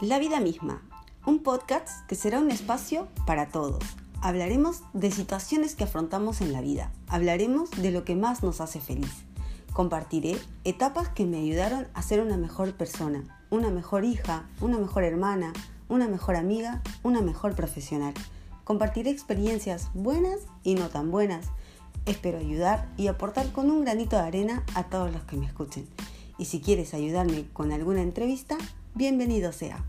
La vida misma, un podcast que será un espacio para todos. Hablaremos de situaciones que afrontamos en la vida, hablaremos de lo que más nos hace feliz. Compartiré etapas que me ayudaron a ser una mejor persona, una mejor hija, una mejor hermana, una mejor amiga, una mejor profesional. Compartiré experiencias buenas y no tan buenas. Espero ayudar y aportar con un granito de arena a todos los que me escuchen. Y si quieres ayudarme con alguna entrevista, bienvenido sea.